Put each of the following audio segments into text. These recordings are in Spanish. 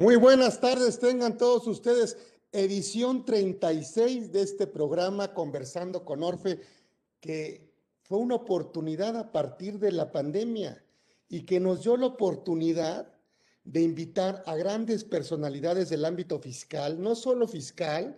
Muy buenas tardes, tengan todos ustedes edición 36 de este programa Conversando con Orfe, que fue una oportunidad a partir de la pandemia y que nos dio la oportunidad de invitar a grandes personalidades del ámbito fiscal, no solo fiscal,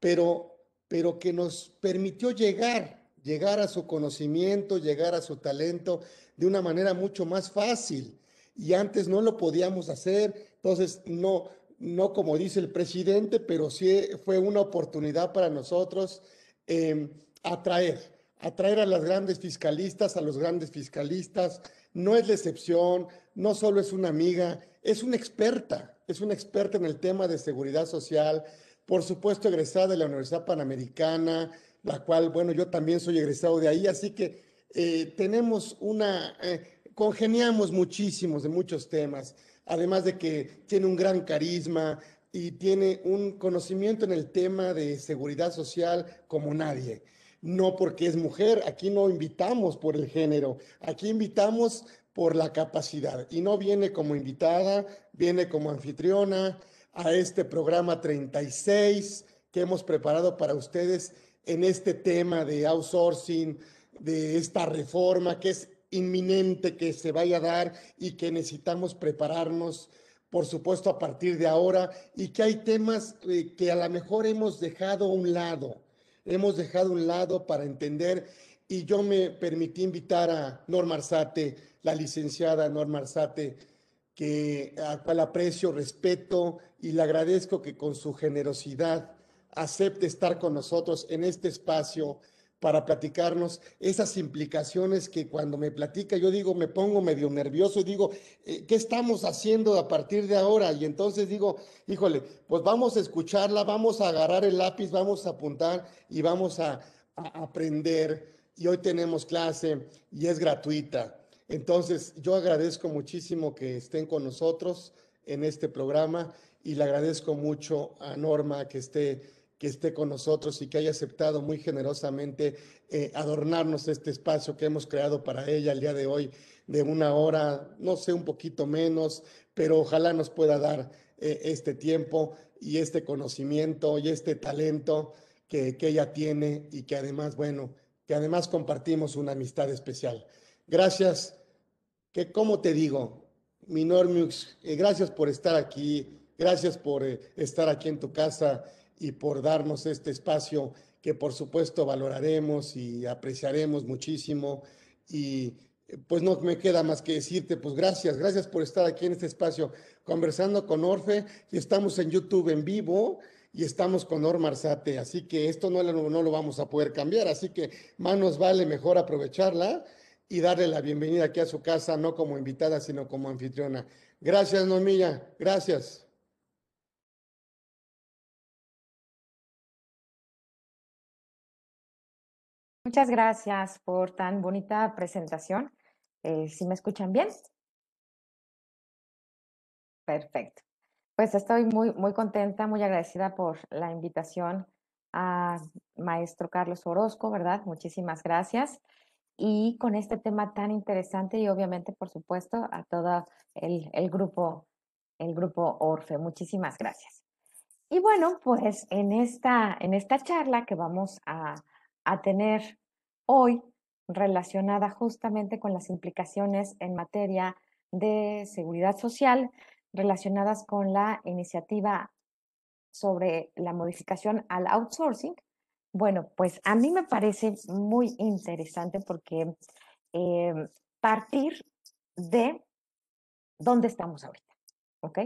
pero, pero que nos permitió llegar, llegar a su conocimiento, llegar a su talento de una manera mucho más fácil. Y antes no lo podíamos hacer, entonces no, no como dice el presidente, pero sí fue una oportunidad para nosotros eh, atraer, atraer a las grandes fiscalistas, a los grandes fiscalistas. No es la excepción, no solo es una amiga, es una experta, es una experta en el tema de seguridad social, por supuesto egresada de la Universidad Panamericana, la cual, bueno, yo también soy egresado de ahí, así que eh, tenemos una, eh, congeniamos muchísimos de muchos temas además de que tiene un gran carisma y tiene un conocimiento en el tema de seguridad social como nadie. No porque es mujer, aquí no invitamos por el género, aquí invitamos por la capacidad. Y no viene como invitada, viene como anfitriona a este programa 36 que hemos preparado para ustedes en este tema de outsourcing, de esta reforma que es inminente que se vaya a dar y que necesitamos prepararnos, por supuesto, a partir de ahora, y que hay temas eh, que a lo mejor hemos dejado a un lado, hemos dejado a un lado para entender, y yo me permití invitar a Norma Arzate, la licenciada Norma Arzate, que a cual aprecio, respeto y le agradezco que con su generosidad acepte estar con nosotros en este espacio para platicarnos esas implicaciones que cuando me platica yo digo, me pongo medio nervioso y digo, eh, ¿qué estamos haciendo a partir de ahora? Y entonces digo, híjole, pues vamos a escucharla, vamos a agarrar el lápiz, vamos a apuntar y vamos a, a aprender. Y hoy tenemos clase y es gratuita. Entonces, yo agradezco muchísimo que estén con nosotros en este programa y le agradezco mucho a Norma que esté que esté con nosotros y que haya aceptado muy generosamente eh, adornarnos este espacio que hemos creado para ella el día de hoy de una hora, no sé, un poquito menos, pero ojalá nos pueda dar eh, este tiempo y este conocimiento y este talento que, que ella tiene y que además, bueno, que además compartimos una amistad especial. Gracias, que como te digo, Minormux, eh, gracias por estar aquí, gracias por estar aquí en tu casa y por darnos este espacio que por supuesto valoraremos y apreciaremos muchísimo. Y pues no me queda más que decirte, pues gracias, gracias por estar aquí en este espacio conversando con Orfe. Y estamos en YouTube en vivo y estamos con Norma Arzate, así que esto no, no lo vamos a poder cambiar, así que más nos vale mejor aprovecharla y darle la bienvenida aquí a su casa, no como invitada, sino como anfitriona. Gracias, Normilla, gracias. Muchas gracias por tan bonita presentación. Eh, ¿Sí me escuchan bien? Perfecto. Pues estoy muy, muy contenta, muy agradecida por la invitación a maestro Carlos Orozco, ¿verdad? Muchísimas gracias. Y con este tema tan interesante y obviamente, por supuesto, a todo el, el grupo, el grupo Orfe. Muchísimas gracias. Y bueno, pues en esta, en esta charla que vamos a, a tener hoy relacionada justamente con las implicaciones en materia de seguridad social relacionadas con la iniciativa sobre la modificación al outsourcing. Bueno, pues a mí me parece muy interesante porque eh, partir de dónde estamos ahorita, ¿ok?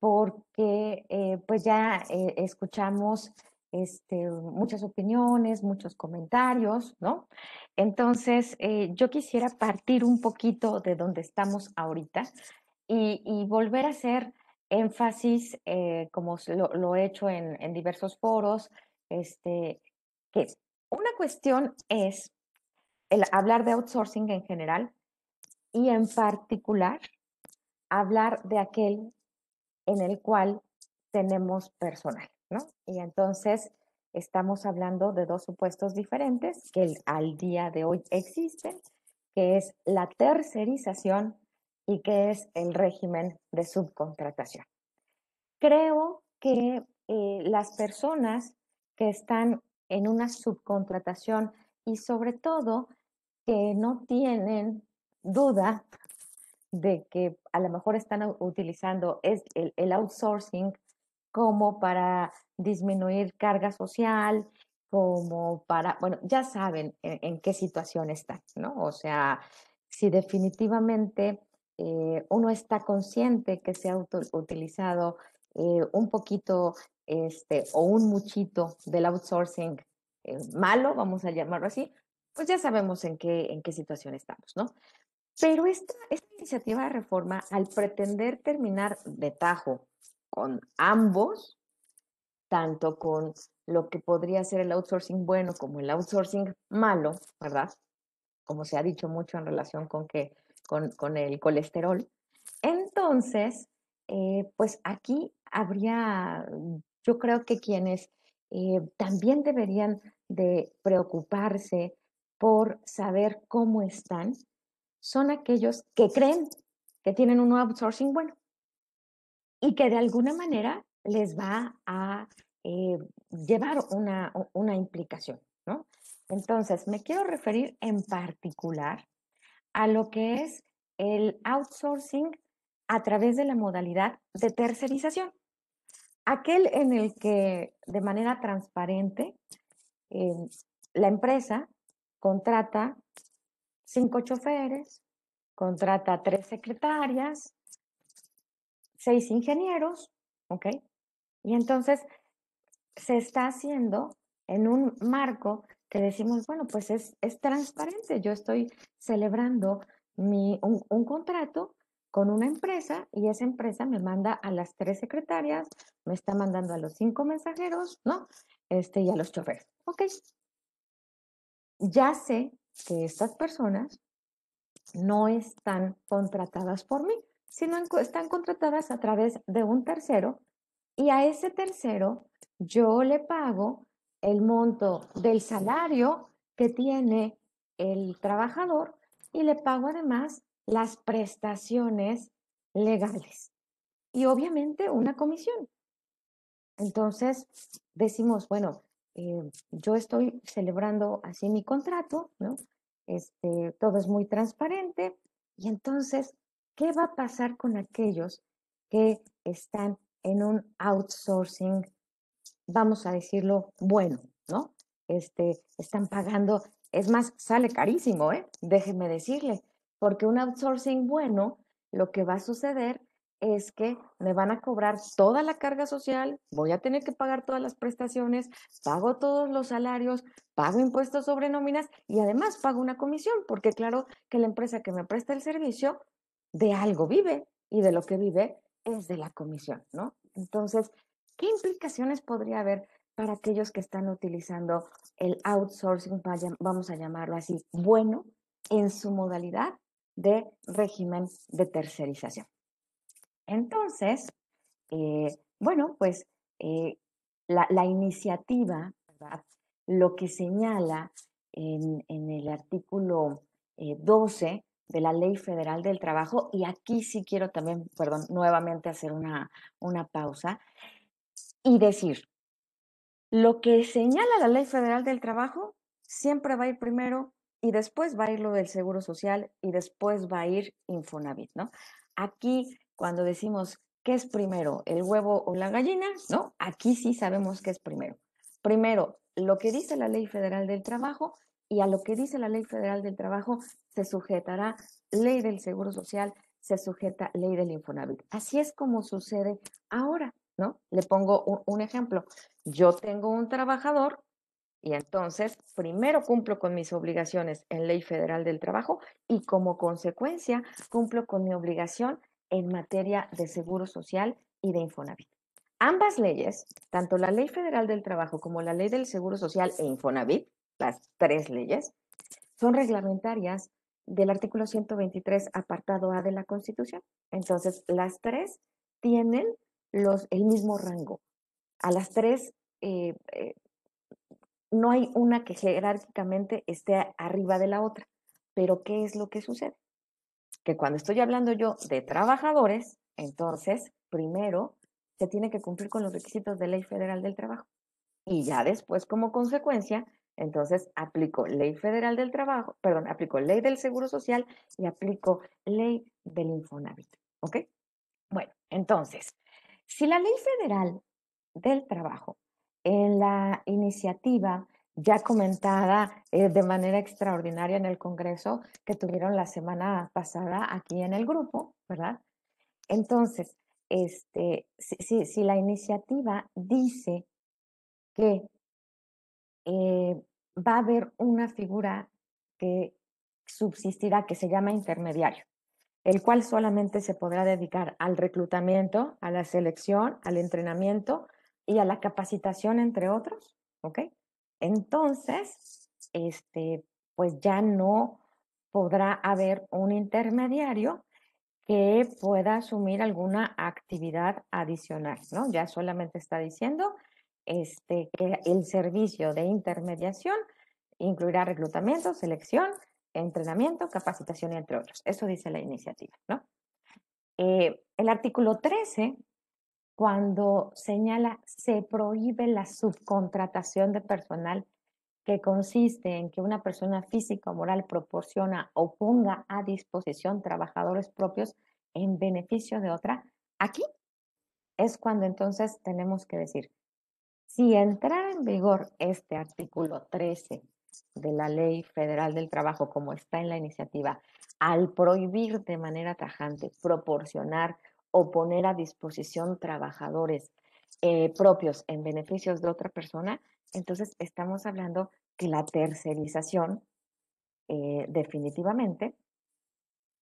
Porque eh, pues ya eh, escuchamos este, muchas opiniones, muchos comentarios, ¿no? Entonces, eh, yo quisiera partir un poquito de donde estamos ahorita y, volver a hacer énfasis, eh, como lo, he hecho en, diversos foros, este, que una cuestión es el hablar de outsourcing en general y en particular hablar de aquel en el cual tenemos personal. Y entonces estamos hablando de dos supuestos diferentes que al día de hoy existen, que es la tercerización y que es el régimen de subcontratación. creo que eh, las personas que están en una subcontratación y sobre todo que no tienen duda de que a lo mejor están utilizando es el, outsourcing como para disminuir carga social, como para, bueno, ya saben en, qué situación están, ¿no? O sea, si definitivamente eh, uno está consciente que se ha utilizado eh, un poquito este, o un muchito del outsourcing eh, malo, vamos a llamarlo así, pues ya sabemos en qué, en qué situación estamos, ¿no? Pero esta, esta iniciativa de reforma, al pretender terminar de tajo con ambos, tanto con lo que podría ser el outsourcing bueno como el outsourcing malo, ¿verdad? Como se ha dicho mucho en relación con, que, con, con el colesterol. Entonces, eh, pues aquí habría, yo creo que quienes eh, también deberían de preocuparse por saber cómo están son aquellos que creen que tienen un outsourcing bueno y que de alguna manera les va a eh, llevar una, una implicación, ¿no? Entonces, me quiero referir en particular a lo que es el outsourcing a través de la modalidad de tercerización. Aquel en el que de manera transparente eh, la empresa contrata cinco choferes, contrata tres secretarias, seis ingenieros, ¿ok? Y entonces se está haciendo en un marco que decimos, bueno, pues es, es transparente. Yo estoy celebrando mi, un, un contrato con una empresa y esa empresa me manda a las tres secretarias, me está mandando a los cinco mensajeros, ¿no? Este, y a los choferes. Ok. Ya sé que estas personas no están contratadas por mí, sino están contratadas a través de un tercero y a ese tercero yo le pago el monto del salario que tiene el trabajador y le pago además las prestaciones legales y obviamente una comisión. Entonces decimos, bueno, eh, yo estoy celebrando así mi contrato, ¿no? Este, todo es muy transparente y entonces, ¿qué va a pasar con aquellos que están en un outsourcing, vamos a decirlo, bueno, ¿no? Este, están pagando, es más, sale carísimo, ¿eh? Déjeme decirle, porque un outsourcing bueno, lo que va a suceder es que me van a cobrar toda la carga social, voy a tener que pagar todas las prestaciones, pago todos los salarios, pago impuestos sobre nóminas y además pago una comisión, porque claro que la empresa que me presta el servicio de algo vive y de lo que vive es de la comisión, ¿no? Entonces, ¿qué implicaciones podría haber para aquellos que están utilizando el outsourcing, vamos a llamarlo así, bueno, en su modalidad de régimen de tercerización. Entonces, eh, bueno, pues eh, la, iniciativa, ¿verdad? lo que señala en, el artículo 12 eh, de la Ley Federal del Trabajo, y aquí sí quiero también, perdón, nuevamente hacer una, una pausa y decir, lo que señala la Ley Federal del Trabajo siempre va a ir primero y después va a ir lo del Seguro Social y después va a ir Infonavit, ¿no? Aquí, cuando decimos qué es primero, el huevo o la gallina, ¿no? Aquí sí sabemos qué es primero. Primero, lo que dice la Ley Federal del Trabajo y a lo que dice la Ley Federal del Trabajo se sujetará Ley del Seguro Social, se sujeta Ley del Infonavit. Así es como sucede ahora, ¿no? Le pongo un ejemplo. Yo tengo un trabajador y entonces, primero cumplo con mis obligaciones en Ley Federal del Trabajo y como consecuencia cumplo con mi obligación en materia de seguro social y de Infonavit. Ambas leyes, tanto la Ley Federal del Trabajo como la Ley del Seguro Social e Infonavit, las tres leyes, son reglamentarias del artículo 123, apartado A de la Constitución. Entonces, las tres tienen los, el mismo rango. A las tres eh, eh, no hay una que jerárquicamente esté arriba de la otra. Pero ¿qué es lo que sucede? Que cuando estoy hablando yo de trabajadores, entonces, primero, se tiene que cumplir con los requisitos de ley federal del trabajo. Y ya después, como consecuencia, entonces aplico ley federal del trabajo, perdón, aplico ley del seguro social y aplico ley del Infonavit. ¿Ok? Bueno, entonces, si la ley federal del trabajo en la iniciativa ya comentada eh, de manera extraordinaria en el Congreso que tuvieron la semana pasada aquí en el grupo, ¿verdad? Entonces, este, si, si, la iniciativa dice que eh, va a haber una figura que subsistirá, que se llama intermediario, el cual solamente se podrá dedicar al reclutamiento, a la selección, al entrenamiento y a la capacitación, entre otros, ¿ok? Entonces, este, pues ya no podrá haber un intermediario que pueda asumir alguna actividad adicional, ¿no? Ya solamente está diciendo este, que el servicio de intermediación incluirá reclutamiento, selección, entrenamiento, capacitación, entre otros. Eso dice la iniciativa, ¿no? Eh, el artículo 13 cuando señala se prohíbe la subcontratación de personal que consiste en que una persona física o moral proporciona o ponga a disposición trabajadores propios en beneficio de otra, aquí es cuando entonces tenemos que decir, si entrara en vigor este artículo 13 de la Ley Federal del Trabajo, como está en la iniciativa, al prohibir de manera tajante proporcionar o poner a disposición trabajadores eh, propios en beneficios de otra persona, entonces estamos hablando que la tercerización eh, definitivamente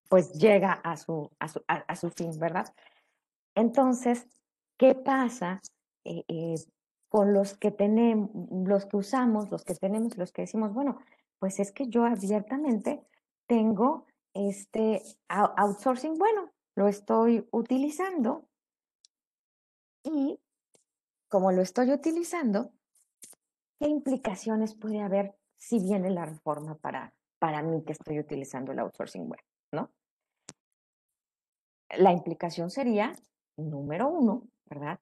pues llega a su, a su, a, su, fin, ¿verdad? Entonces, ¿qué pasa eh, con los que tenemos, los que usamos, los que tenemos, los que decimos, bueno, pues es que yo abiertamente tengo este outsourcing, bueno, lo estoy utilizando y como lo estoy utilizando, ¿qué implicaciones puede haber si viene la reforma para, para mí que estoy utilizando el outsourcing web? ¿no? La implicación sería, número uno, ¿verdad?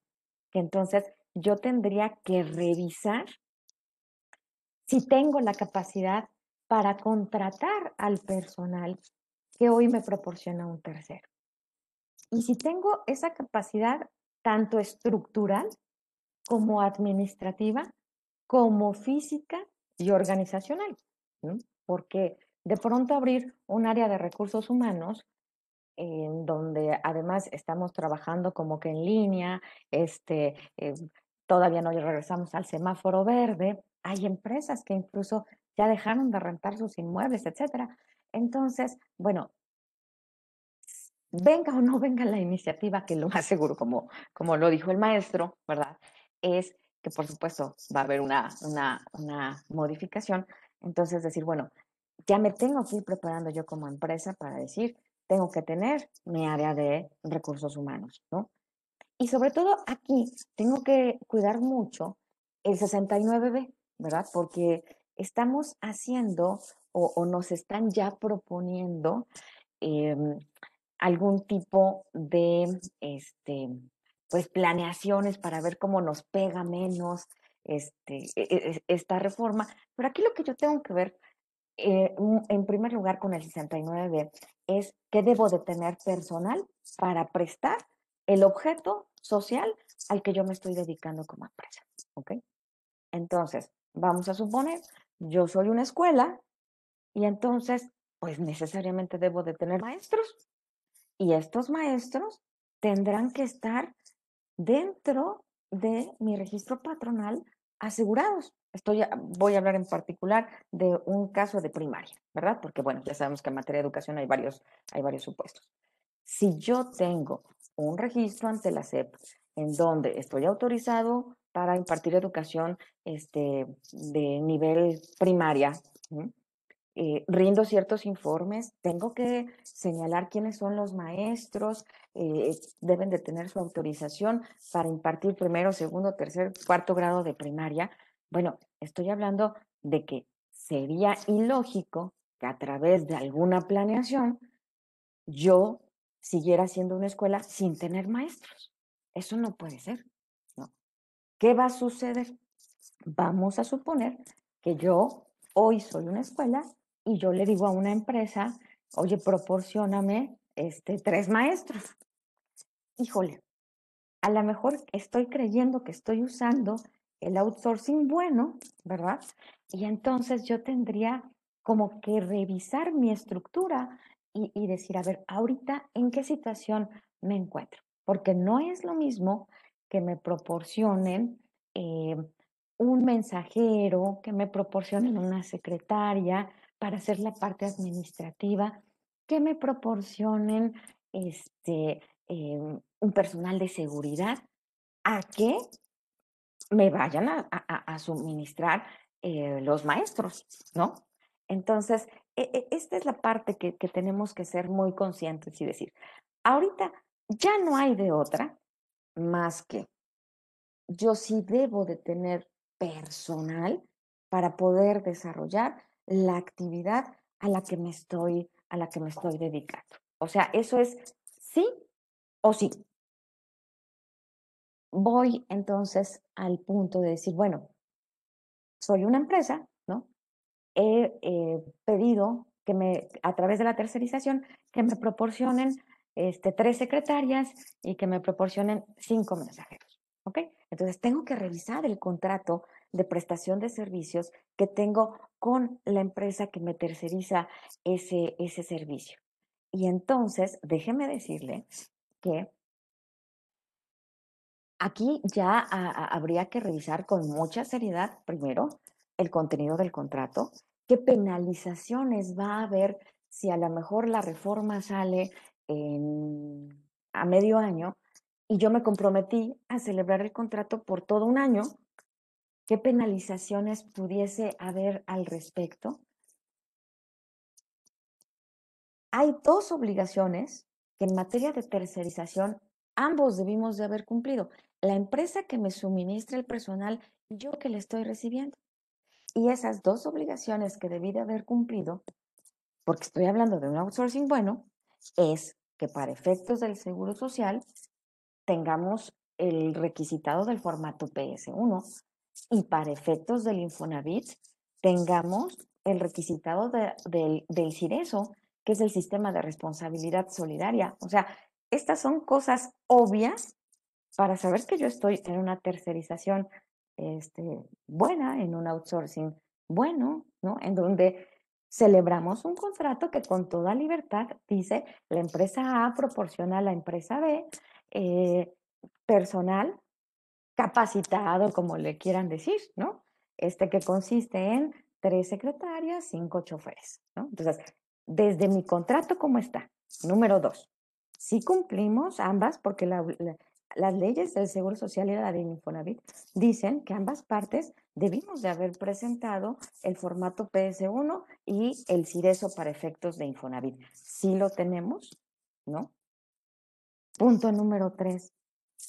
Que entonces yo tendría que revisar si tengo la capacidad para contratar al personal que hoy me proporciona un tercero. Y si tengo esa capacidad tanto estructural como administrativa, como física y organizacional, porque de pronto abrir un área de recursos humanos en donde además estamos trabajando como que en línea, este, eh, todavía no regresamos al semáforo verde, hay empresas que incluso ya dejaron de rentar sus inmuebles, etcétera. Entonces, bueno, venga o no venga la iniciativa, que lo más seguro, como, como lo dijo el maestro, ¿verdad? Es que por supuesto va a haber una, una, una modificación. Entonces, decir, bueno, ya me tengo que ir preparando yo como empresa para decir, tengo que tener mi área de recursos humanos, ¿no? Y sobre todo aquí tengo que cuidar mucho el 69B, ¿verdad? Porque estamos haciendo o, nos están ya proponiendo eh, algún tipo de este, pues, planeaciones para ver cómo nos pega menos este, e, e, esta reforma. Pero aquí lo que yo tengo que ver, eh, en primer lugar, con el 69B, es que debo de tener personal para prestar el objeto social al que yo me estoy dedicando como empresa. ¿Ok? Entonces, vamos a suponer, yo soy una escuela y entonces, pues necesariamente debo de tener maestros y estos maestros tendrán que estar dentro de mi registro patronal asegurados. Estoy, voy a hablar en particular de un caso de primaria, ¿verdad? Porque, bueno, ya sabemos que en materia de educación hay varios, hay varios supuestos. Si yo tengo un registro ante la SEP en donde estoy autorizado para impartir educación este, de nivel primaria, eh, rindo ciertos informes, tengo que señalar quiénes son los maestros, eh, deben de tener su autorización para impartir primero, segundo, tercer, cuarto grado de primaria. Bueno, estoy hablando de que sería ilógico que a través de alguna planeación yo siguiera siendo una escuela sin tener maestros. Eso no puede ser. ¿no? ¿Qué va a suceder? Vamos a suponer que yo hoy soy una escuela y yo le digo a una empresa, oye, proporcioname este, tres maestros. Híjole, a lo mejor estoy creyendo que estoy usando el outsourcing bueno, ¿verdad? Y entonces yo tendría como que revisar mi estructura y, decir, a ver, ahorita en qué situación me encuentro, porque no es lo mismo que me proporcionen eh, un mensajero, que me proporcionen una secretaria para hacer la parte administrativa, que me proporcionen este, em, un personal de seguridad, a que me vayan a, suministrar eh, los maestros, ¿no? Entonces, esta es la parte que, tenemos que ser muy conscientes y decir, ahorita ya no hay de otra más que yo sí debo de tener personal para poder desarrollar la actividad a la que me estoy, a la que me estoy dedicando. O sea, eso es sí o sí. Voy entonces al punto de decir, bueno, soy una empresa. He eh, pedido que me, a través de la tercerización, que me proporcionen este, tres secretarias y que me proporcionen cinco mensajeros. ¿Ok? Entonces tengo que revisar el contrato de prestación de servicios que tengo con la empresa que me terceriza ese, ese servicio. Y entonces, déjeme decirle que aquí ya habría que revisar con mucha seriedad, primero, el contenido del contrato, qué penalizaciones va a haber si a lo mejor la reforma sale a medio año y yo me comprometí a celebrar el contrato por todo un año, ¿qué penalizaciones pudiese haber al respecto? Hay dos obligaciones que en materia de tercerización ambos debimos de haber cumplido. La empresa que me suministra el personal y yo que le estoy recibiendo. Y esas dos obligaciones que debí de haber cumplido, porque estoy hablando de un outsourcing bueno, es que para efectos del seguro social tengamos el requisitado del formato PS1 y para efectos del Infonavit tengamos el requisitado del, del CIRESO, que es el sistema de responsabilidad solidaria. O sea, estas son cosas obvias para saber que yo estoy en una tercerización este, buena, en un outsourcing bueno, ¿no? En donde celebramos un contrato que con toda libertad dice la empresa A proporciona a la empresa B eh, personal capacitado, como le quieran decir, ¿no? Este que consiste en tres secretarias, cinco choferes, ¿no? Entonces, desde mi contrato, ¿cómo está? Número dos, si cumplimos ambas, porque las leyes del Seguro Social y la de Infonavit dicen que ambas partes debimos de haber presentado el formato PS1 y el CIRESO para efectos de Infonavit. Sí lo tenemos, ¿no? Punto número tres.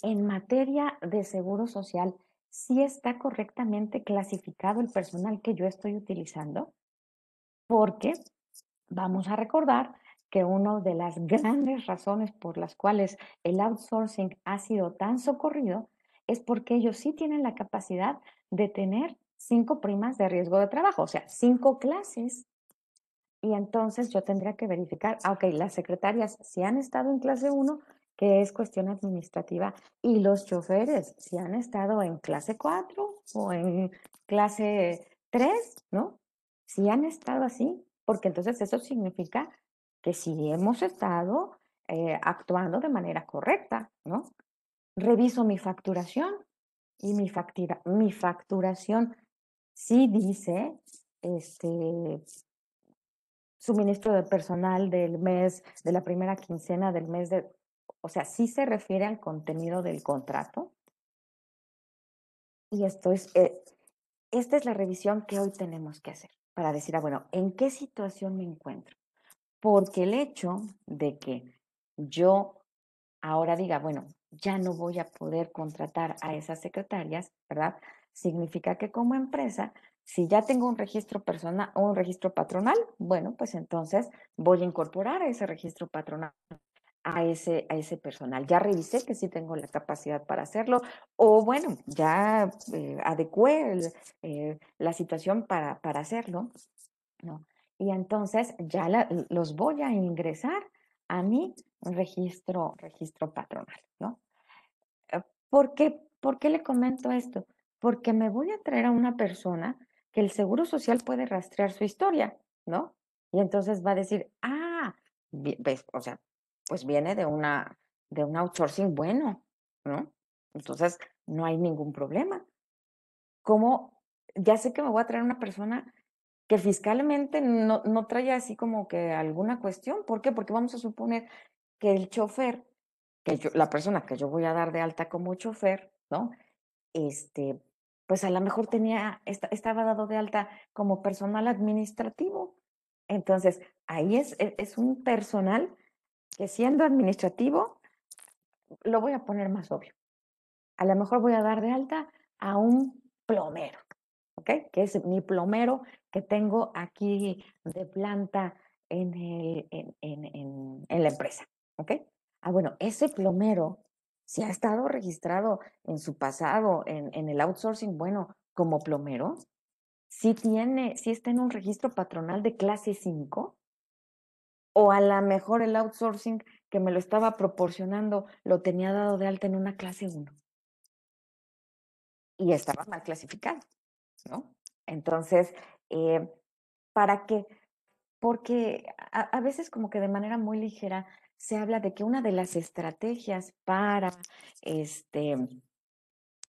En materia de seguro social, ¿sí está correctamente clasificado el personal que yo estoy utilizando? Porque vamos a recordar que una de las grandes razones por las cuales el outsourcing ha sido tan socorrido es porque ellos sí tienen la capacidad de tener cinco primas de riesgo de trabajo, o sea, cinco clases. Y entonces yo tendría que verificar, ah, ok, las secretarias si han estado en clase 1, que es cuestión administrativa, y los choferes, si han estado en clase 4 o en clase 3, ¿no? Si han estado así, porque entonces eso significa que si hemos estado eh, actuando de manera correcta, ¿no? Reviso mi facturación y mi, factura, mi facturación sí dice este, suministro de personal del mes, de la primera quincena del mes de o sea, sí se refiere al contenido del contrato. Y esto es, eh, esta es la revisión que hoy tenemos que hacer para decir, ah, bueno, ¿en qué situación me encuentro? Porque el hecho de que yo ahora diga, bueno, ya no voy a poder contratar a esas secretarias, ¿verdad? Significa que como empresa, si ya tengo un registro personal o un registro patronal, bueno, pues entonces voy a incorporar a ese registro patronal a ese, a ese personal. Ya revisé que sí tengo la capacidad para hacerlo, o bueno, ya eh, adecué eh, la situación para, para hacerlo, ¿no? Y entonces ya los voy a ingresar a mi registro, registro patronal, ¿no? Eh, ¿Por qué, ¿Por qué le comento esto? Porque me voy a traer a una persona que el Seguro Social puede rastrear su historia, ¿no? Y entonces va a decir, ah, ves, o sea, pues viene de una, de un outsourcing bueno, ¿no? Entonces, no hay ningún problema. ¿Cómo? Ya sé que me voy a traer una persona que fiscalmente no, no trae así como que alguna cuestión. ¿Por qué? Porque vamos a suponer que el chofer, que yo, la persona que yo voy a dar de alta como chofer, ¿no? Este, pues a lo mejor tenía, estaba dado de alta como personal administrativo. Entonces, ahí es, e, es un personal que siendo administrativo, lo voy a poner más obvio. A lo mejor voy a dar de alta a un plomero, ¿ok? Que es mi plomero que tengo aquí de planta en, en, en, la empresa, ¿ok? Ah, bueno, ese plomero, si ha estado registrado en su pasado en, el outsourcing, bueno, como plomero, si tiene, si está en un registro patronal de clase 5, o a lo mejor el outsourcing que me lo estaba proporcionando lo tenía dado de alta en una clase 1 y estaba mal clasificado, ¿no? Entonces, eh, ¿para qué? Porque a, veces como que de manera muy ligera se habla de que una de las estrategias para este,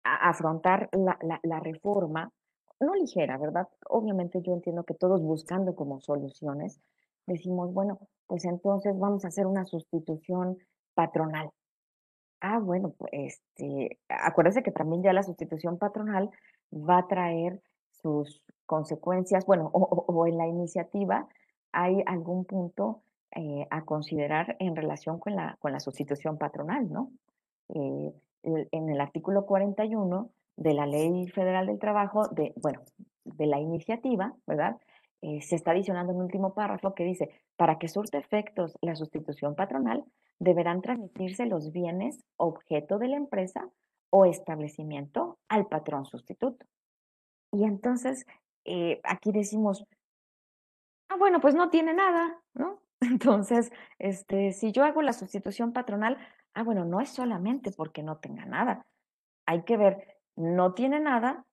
afrontar la, la reforma, no ligera, ¿verdad? Obviamente yo entiendo que todos buscando como soluciones, decimos, bueno, pues entonces vamos a hacer una sustitución patronal. Ah, bueno, pues este, acuérdense que también ya la sustitución patronal va a traer sus consecuencias, bueno, o, en la iniciativa hay algún punto eh, a considerar en relación con la, con la sustitución patronal, ¿no? Eh, en el artículo 41 de la Ley Federal del Trabajo, de, bueno, de la iniciativa, ¿verdad? Eh, se está adicionando un último párrafo que dice, para que surte efectos la sustitución patronal, deberán transmitirse los bienes objeto de la empresa o establecimiento al patrón sustituto. Y entonces, eh, aquí decimos, ah, bueno, pues no tiene nada, ¿no? Entonces, este, si yo hago la sustitución patronal, ah, bueno, no es solamente porque no tenga nada. Hay que ver, no tiene nada,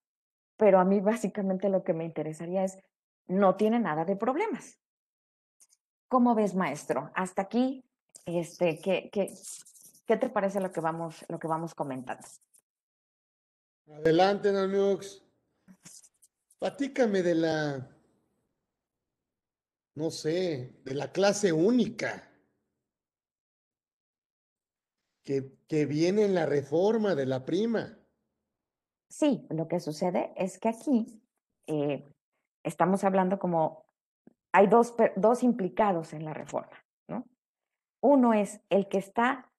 pero a mí básicamente lo que me interesaría es no tiene nada de problemas. ¿Cómo ves, maestro? Hasta aquí, este, ¿qué, qué, qué te parece lo que vamos, lo que vamos comentando? Adelante, Nanux. Platícame de la, no sé, de la clase única que, que viene en la reforma de la prima. Sí, lo que sucede es que aquí eh, estamos hablando como hay dos, dos implicados en la reforma, ¿no? Uno es el que está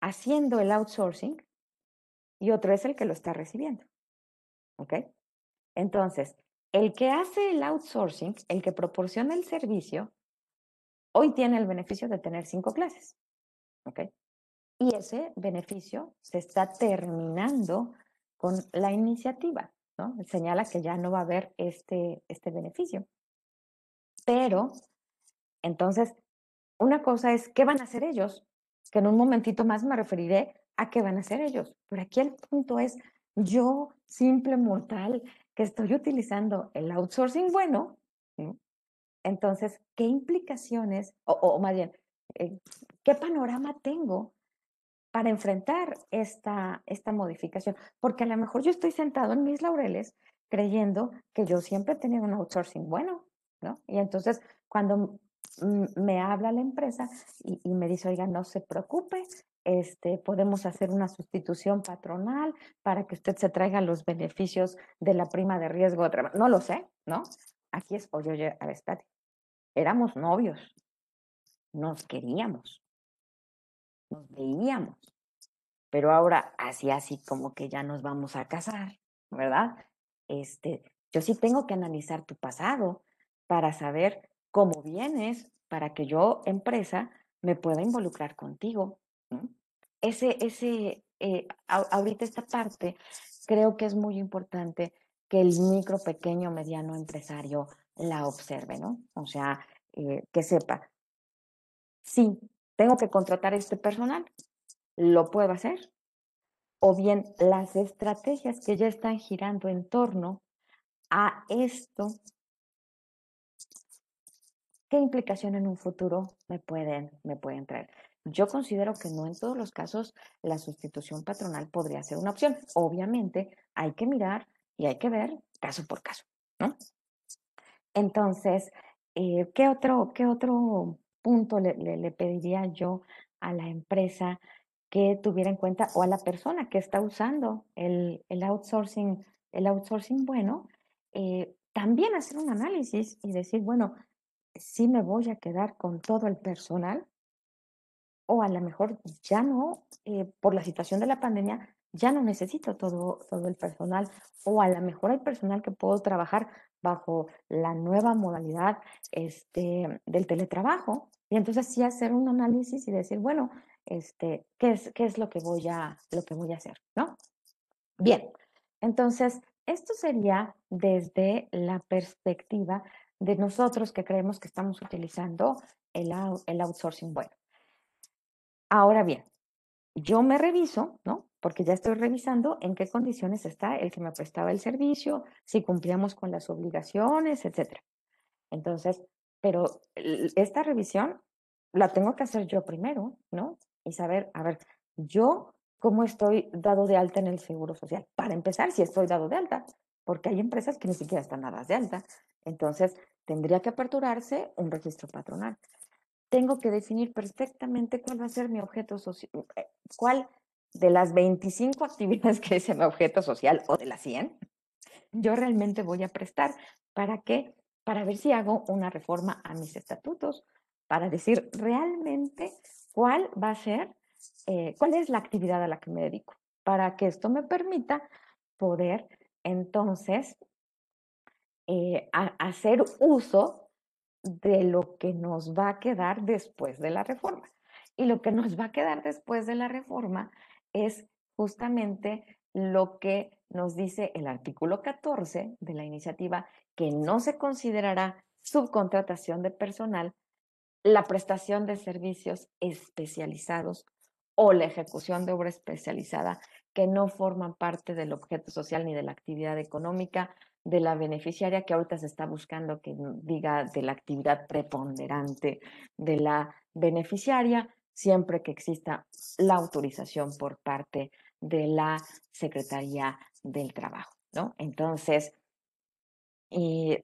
haciendo el outsourcing y otro es el que lo está recibiendo. ¿Ok? Entonces, el que hace el outsourcing, el que proporciona el servicio, hoy tiene el beneficio de tener cinco clases. ¿Ok? Y ese beneficio se está terminando con la iniciativa. Señala que ya no va a haber este, este beneficio. Pero, entonces, una cosa es, ¿qué van a hacer ellos? Que en un momentito más me referiré a qué van a hacer ellos. Pero aquí el punto es, yo, simple mortal, que estoy utilizando el outsourcing bueno, entonces, ¿qué implicaciones, o, más bien, eh, qué panorama tengo para enfrentar esta, esta modificación. Porque a lo mejor yo estoy sentado en mis laureles creyendo que yo siempre he tenido un outsourcing bueno, ¿no? Y entonces cuando me habla la empresa y, me dice, oiga, no se preocupe, este, podemos hacer una sustitución patronal para que usted se traiga los beneficios de la prima de riesgo. No lo sé, ¿no? Aquí es, oye, oye, a ver. Éramos novios, nos queríamos, nos veíamos, pero ahora así, así como que ya nos vamos a casar, ¿verdad? Este, yo sí tengo que analizar tu pasado para saber cómo vienes, para que yo, empresa, me pueda involucrar contigo. Ese, ese, eh, ahorita esta parte creo que es muy importante que el micro, pequeño, mediano empresario la observe, ¿no? O sea, eh, que sepa, sí, tengo que contratar este personal, lo puedo hacer, o bien las estrategias que ya están girando en torno a esto, ¿qué implicación en un futuro me pueden, me pueden traer? Yo considero que no en todos los casos la sustitución patronal podría ser una opción. Obviamente hay que mirar y hay que ver caso por caso, ¿no? Entonces, eh, ¿qué, otro, ¿qué otro punto le, pediría yo a la empresa que tuviera en cuenta o a la persona que está usando el, el outsourcing, el outsourcing bueno, eh, también hacer un análisis y decir, bueno, si me voy a quedar con todo el personal o a lo mejor ya no, eh, por la situación de la pandemia, ya no necesito todo, todo el personal o a lo mejor hay personal que puedo trabajar bajo la nueva modalidad este, del teletrabajo y entonces sí hacer un análisis y decir, bueno, este, ¿qué, es, qué es lo que voy a, lo que voy a hacer? ¿no? Bien, entonces esto sería desde la perspectiva de nosotros que creemos que estamos utilizando el, el outsourcing bueno. Ahora bien, yo me reviso, ¿no? Porque ya estoy revisando en qué condiciones está el que me prestaba el servicio, si cumplíamos con las obligaciones, etcétera. Entonces, pero esta revisión la tengo que hacer yo primero, ¿no? Y saber, a ver, yo cómo estoy dado de alta en el seguro social. Para empezar, si estoy dado de alta, porque hay empresas que ni siquiera están dadas de alta. Entonces, tendría que aperturarse un registro patronal tengo que definir perfectamente cuál va a ser mi objeto social, eh, cuál de las 25 actividades que es mi objeto social o de las 100, yo realmente voy a prestar. ¿Para qué? Para ver si hago una reforma a mis estatutos, para decir realmente cuál va a ser, eh, cuál es la actividad a la que me dedico, para que esto me permita poder entonces eh, hacer uso de lo que nos va a quedar después de la reforma. Y lo que nos va a quedar después de la reforma es justamente lo que nos dice el artículo 14 de la iniciativa, que no se considerará subcontratación de personal la prestación de servicios especializados o la ejecución de obra especializada que no forman parte del objeto social ni de la actividad económica de la beneficiaria que ahorita se está buscando que diga de la actividad preponderante de la beneficiaria, siempre que exista la autorización por parte de la Secretaría del Trabajo, ¿no? Entonces, eh,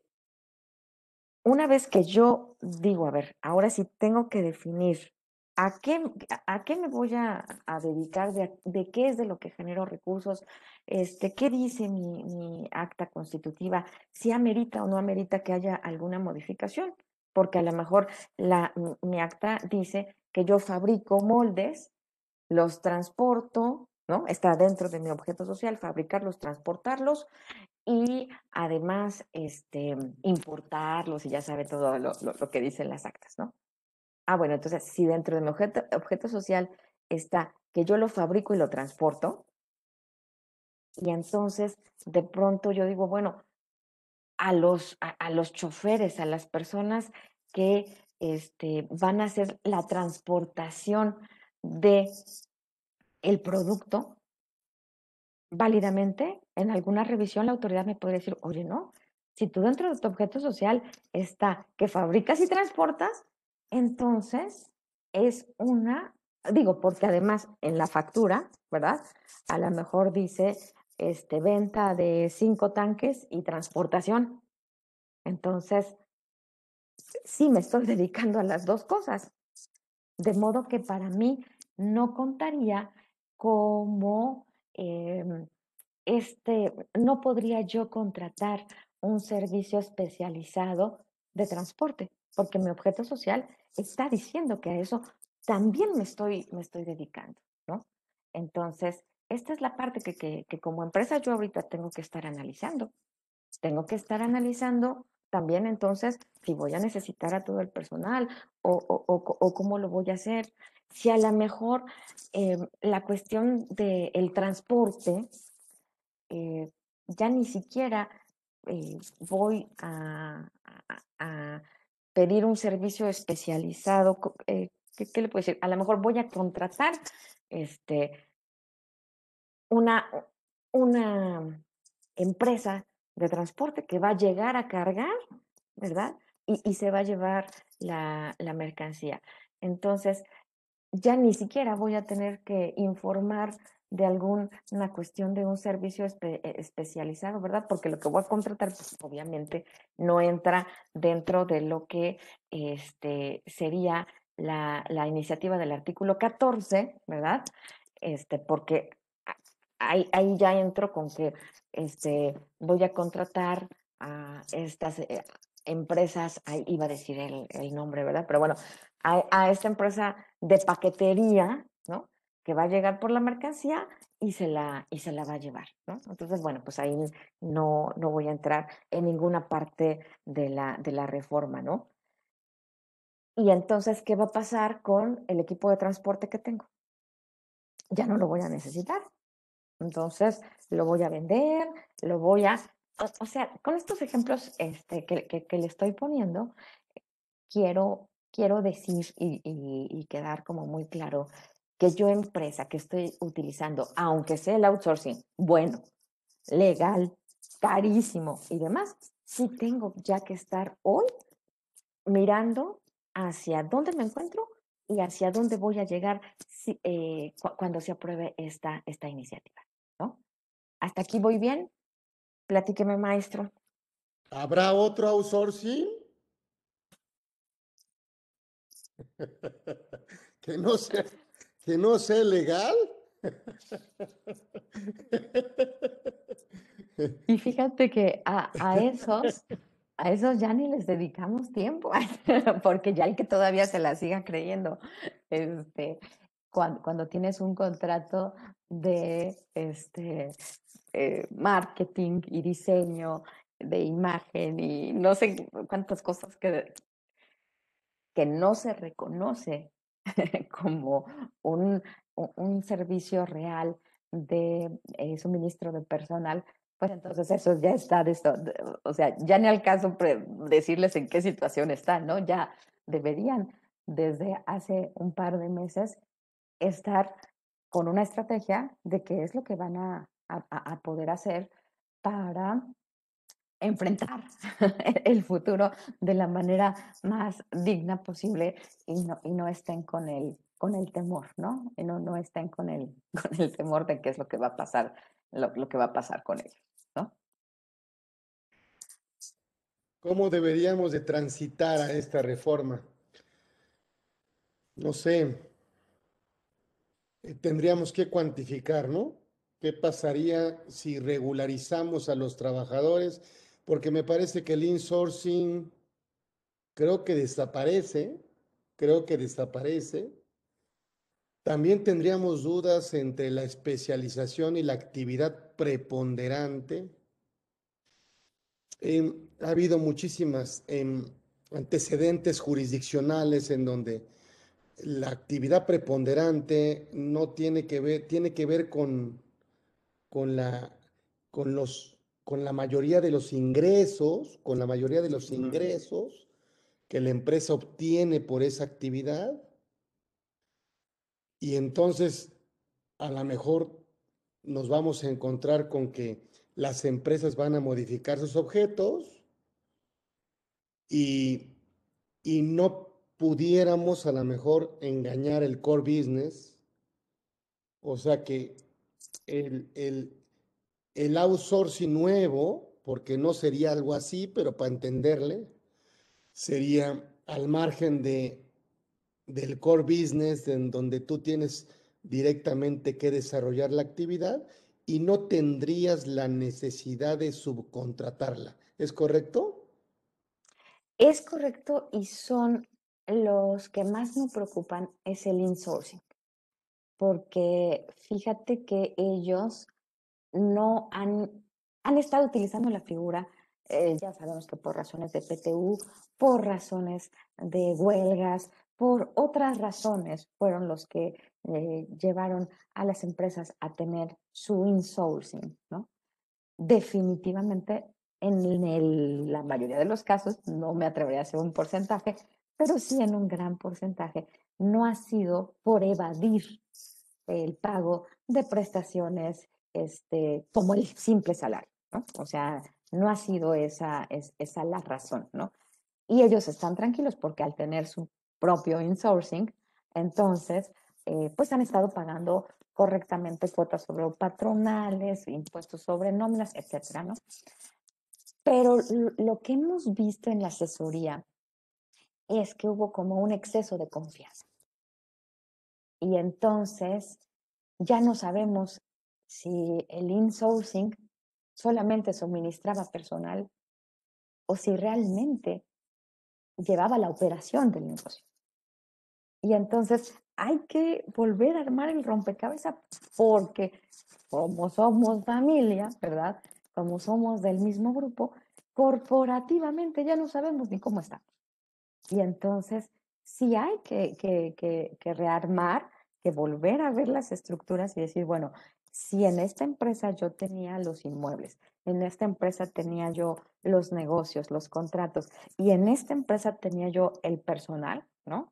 una vez que yo digo, a ver, ahora sí tengo que definir a qué, me voy a, dedicar, de, qué es de lo que genero recursos, este, qué dice mi, acta constitutiva, si amerita o no amerita que haya alguna modificación, porque a lo mejor la, mi acta dice que yo fabrico moldes, los transporto, ¿no? Está dentro de mi objeto social, fabricarlos, transportarlos y además este, importarlos y ya sabe todo lo que dicen las actas, ¿no? Ah, bueno, entonces si dentro de mi objeto, social está que yo lo fabrico y lo transporto, y entonces, de pronto yo digo, bueno, a los, a, los choferes, a las personas que este, van a hacer la transportación de el producto, válidamente, en alguna revisión la autoridad me puede decir, oye, no, si tú dentro de tu objeto social está que fabricas y transportas, entonces es una, digo, porque además en la factura, ¿verdad? A lo mejor dice este, venta de cinco tanques y transportación. Entonces, sí me estoy dedicando a las dos cosas. De modo que para mí no contaría como em, este, no podría yo contratar un servicio especializado de transporte, porque mi objeto social está diciendo que a eso también me estoy, me estoy dedicando, ¿no? Entonces, esta es la parte que, que, como empresa yo ahorita tengo que estar analizando. Tengo que estar analizando también entonces si voy a necesitar a todo el personal o, cómo lo voy a hacer. Si a lo mejor em, la cuestión del transporte, eh, ya ni siquiera eh, voy a, pedir un servicio especializado. Eh, ¿qué, le puedo decir? A lo mejor voy a contratar este, una, una empresa de transporte que va a llegar a cargar, ¿verdad? Y, se va a llevar la, la mercancía. Entonces, ya ni siquiera voy a tener que informar de alguna cuestión de un servicio e, especializado, ¿verdad? Porque lo que voy a contratar, pues, obviamente, no entra dentro de lo que este, sería la, la iniciativa del artículo 14, ¿verdad? Este, porque ahí, ahí ya entro con que este, voy a contratar a estas eh, empresas, ahí iba a decir el, el nombre, ¿verdad? Pero bueno, a, a, esta empresa de paquetería, ¿no? Que va a llegar por la mercancía y se la, y se la va a llevar, ¿no? Entonces, bueno, pues ahí no, no voy a entrar en ninguna parte de la, de la reforma, ¿no? Y entonces, ¿qué va a pasar con el equipo de transporte que tengo? Ya no lo voy a necesitar. Entonces, lo voy a vender, lo voy a... O, sea, con estos ejemplos este, que, que, le estoy poniendo, quiero, quiero decir y, y, quedar como muy claro que yo empresa que estoy utilizando, aunque sea el outsourcing, bueno, legal, carísimo y demás, sí tengo ya que estar hoy mirando hacia dónde me encuentro y hacia dónde voy a llegar eh, cuando se apruebe esta, esta iniciativa. ¿Hasta aquí voy bien? Platíqueme, maestro. ¿Habrá otro outsourcing? que no sea, que no sea legal. y fíjate que a, a esos a esos ya ni les dedicamos tiempo, porque ya hay que todavía se la siga creyendo. Este, cuando, cuando tienes un contrato de este, eh, marketing y diseño de imagen y no sé cuántas cosas que, que no se reconoce como un, un servicio real de eh, suministro de personal, pues entonces eso ya está, de esto, o sea, ya ni al caso decirles en qué situación están, ¿no? Ya deberían desde hace un par de meses estar con una estrategia de qué es lo que van a, a, poder hacer para enfrentar el futuro de la manera más digna posible y no, y no estén con el, con el temor, ¿no? Y no, no estén con el, con el temor de qué es lo que va a pasar lo, que va a pasar con ellos, ¿no? ¿Cómo deberíamos de transitar a esta reforma? No sé, eh, tendríamos que cuantificar, ¿no? ¿Qué pasaría si regularizamos a los trabajadores? Porque me parece que el insourcing creo que desaparece, creo que desaparece. También tendríamos dudas entre la especialización y la actividad preponderante. Em, ha habido muchísimas em, antecedentes jurisdiccionales en donde la actividad preponderante no tiene que ver, tiene que ver con, con, la, con, los, con la mayoría de los ingresos, con la mayoría de los ingresos que la empresa obtiene por esa actividad y entonces, a lo mejor nos vamos a encontrar con que las empresas van a modificar sus objetos y, y no pudiéramos a lo mejor engañar el core business. O sea que el, el, el outsourcing nuevo, porque no sería algo así, pero para entenderle, sería al margen de del core business en donde tú tienes directamente que desarrollar la actividad y no tendrías la necesidad de subcontratarla. ¿Es correcto? Es correcto y son los que más me preocupan es el insourcing, porque fíjate que ellos no han, han estado utilizando la figura eh, ya sabemos que por razones de PTU, por razones de huelgas, por otras razones fueron los que eh, llevaron a las empresas a tener su insourcing, ¿no? Definitivamente, en la mayoría de los casos, no me atrevería a hacer un porcentaje, pero sí en un gran porcentaje, no ha sido por evadir el pago de prestaciones este, como el simple salario. O sea, no ha sido esa, esa la razón, ¿no? Y ellos están tranquilos porque al tener su propio insourcing, entonces, eh, pues han estado pagando correctamente cuotas sobre patronales, impuestos sobre nóminas, etcétera, ¿no? Pero lo que hemos visto en la asesoría es que hubo como un exceso de confianza. Y entonces ya no sabemos si el insourcing solamente suministraba personal o si realmente llevaba la operación del negocio. Y entonces hay que volver a armar el rompecabezas porque como somos familia, ¿verdad? Como somos del mismo grupo, corporativamente ya no sabemos ni cómo estamos. Y entonces sí hay que, que, que, que rearmar, que volver a ver las estructuras y decir, bueno, si en esta empresa yo tenía los inmuebles, en esta empresa tenía yo los negocios, los contratos, y en esta empresa tenía yo el personal, ¿no?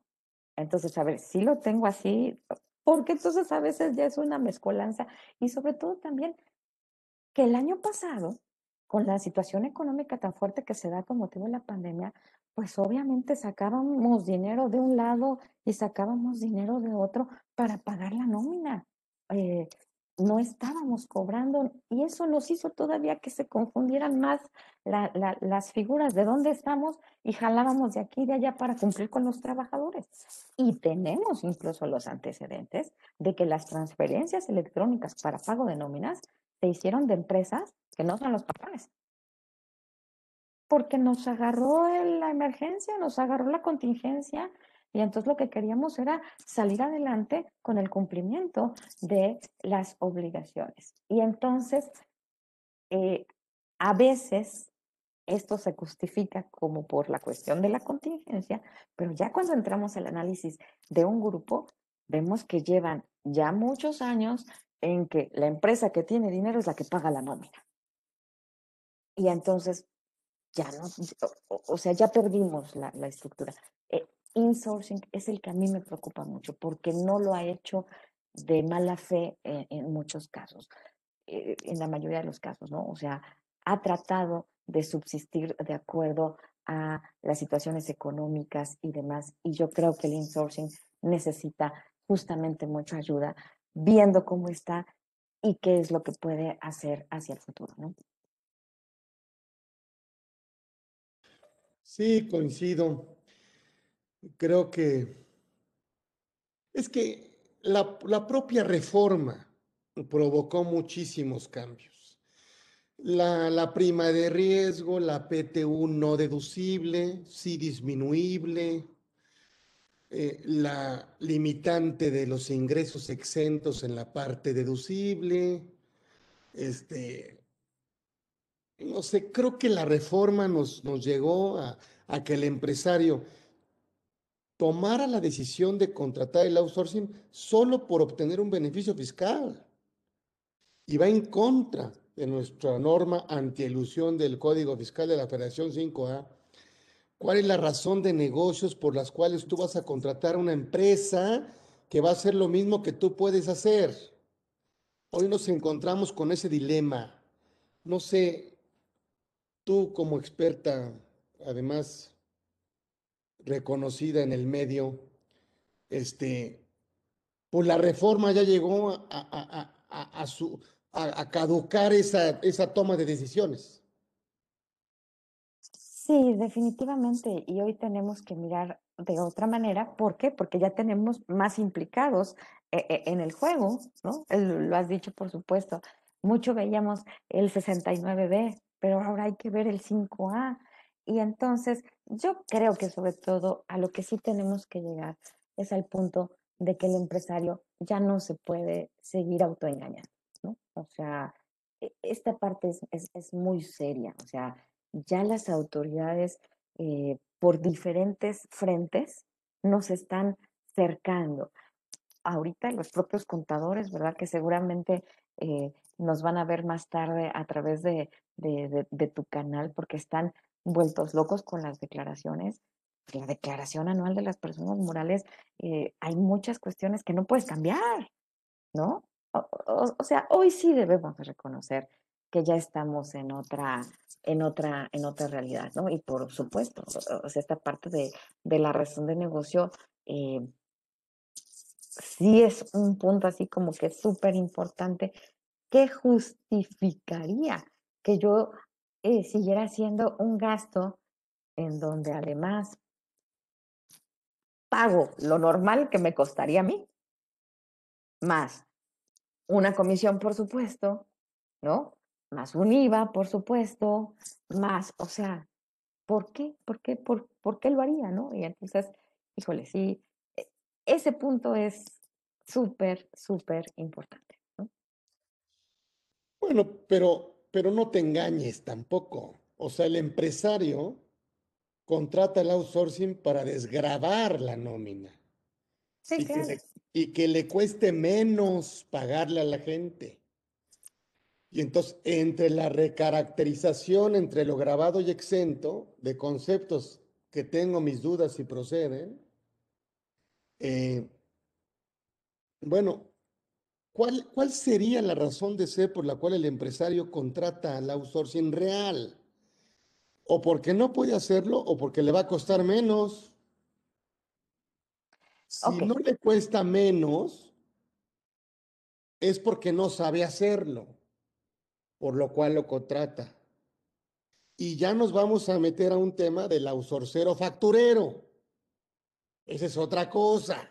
Entonces, a ver, si lo tengo así, porque entonces a veces ya es una mezcolanza y sobre todo también que el año pasado, con la situación económica tan fuerte que se da con motivo de la pandemia, pues obviamente sacábamos dinero de un lado y sacábamos dinero de otro para pagar la nómina. Eh, no estábamos cobrando y eso nos hizo todavía que se confundieran más las figuras de dónde estamos y jalábamos de aquí y de allá para cumplir con los trabajadores. Y tenemos incluso los antecedentes de que las transferencias electrónicas para pago de nóminas se hicieron de empresas que no son los patrones. Porque nos agarró la emergencia, nos agarró la contingencia y entonces lo que queríamos era salir adelante con el cumplimiento de las obligaciones. Y entonces, eh, a veces esto se justifica como por la cuestión de la contingencia, pero ya cuando entramos al análisis de un grupo, vemos que llevan ya muchos años en que la empresa que tiene dinero es la que paga la nómina. Y entonces, ya no, o, sea, ya perdimos la, estructura. Eh, insourcing es el que a mí me preocupa mucho porque no lo ha hecho de mala fe en, muchos casos, eh, en la mayoría de los casos, ¿no? O sea, ha tratado de subsistir de acuerdo a las situaciones económicas y demás. Y yo creo que el insourcing necesita justamente mucha ayuda, viendo cómo está y qué es lo que puede hacer hacia el futuro, ¿no? Sí, coincido creo que es que la, propia reforma provocó muchísimos cambios. La, prima de riesgo, la PTU no deducible, sí disminuible, eh, la limitante de los ingresos exentos en la parte deducible, este, no sé, creo que la reforma nos, nos llegó a, a que el empresario tomara la decisión de contratar el outsourcing solo por obtener un beneficio fiscal. Y va en contra de nuestra norma antielusión del Código Fiscal de la Federación 5A. ¿Cuál es la razón de negocios por las cuales tú vas a contratar una empresa que va a hacer lo mismo que tú puedes hacer? Hoy nos encontramos con ese dilema. No sé, tú como experta, además reconocida en el medio, este, pues la reforma ya llegó a, a, a, a, caducar esa, esa toma de decisiones. Sí, definitivamente. Y hoy tenemos que mirar de otra manera. ¿Por qué? Porque ya tenemos más implicados eh, eh, en el juego, ¿no? Lo has dicho, por supuesto. Mucho veíamos el 69B, pero ahora hay que ver el 5A. Y entonces yo creo que sobre todo a lo que sí tenemos que llegar es al punto de que el empresario ya no se puede seguir autoengañando, ¿no? O sea, e, esta parte es, es, muy seria, o sea, ya las autoridades eh, por diferentes frentes nos están cercando. Ahorita los propios contadores, ¿verdad? Que seguramente eh, nos van a ver más tarde a través de, de, tu canal porque están vueltos locos con las declaraciones. La declaración anual de las personas morales, eh, hay muchas cuestiones que no puedes cambiar, ¿no? O, sea, hoy sí debemos reconocer que ya estamos en otra, en otra, en otra realidad, ¿no? Y por supuesto, o sea, esta parte de, de la razón de negocio eh, sí es un punto así como que súper importante que justificaría que yo eh, siguiera haciendo un gasto en donde además pago lo normal que me costaría a mí, más una comisión, por supuesto, ¿no? Más un IVA, por supuesto, más, o sea, ¿por qué? ¿Por qué? ¿Por, por qué lo haría, no? Y entonces, híjole, sí, e, ese punto es súper, súper importante. ¿no? Bueno, pero, pero no te engañes tampoco. O sea, el empresario contrata el outsourcing para desgravar la nómina. Sí, y, que le, y que le cueste menos pagarle a la gente. Y entonces, entre la recaracterización entre lo grabado y exento de conceptos que tengo mis dudas si proceden, eh, bueno, ¿cuál, ¿cuál sería la razón de ser por la cual el empresario contrata al outsourcing real? O porque no puede hacerlo o porque le va a costar menos. Si no le cuesta menos, es porque no sabe hacerlo, por lo cual lo contrata. Y ya nos vamos a meter a un tema del outsourcero facturero. Esa es otra cosa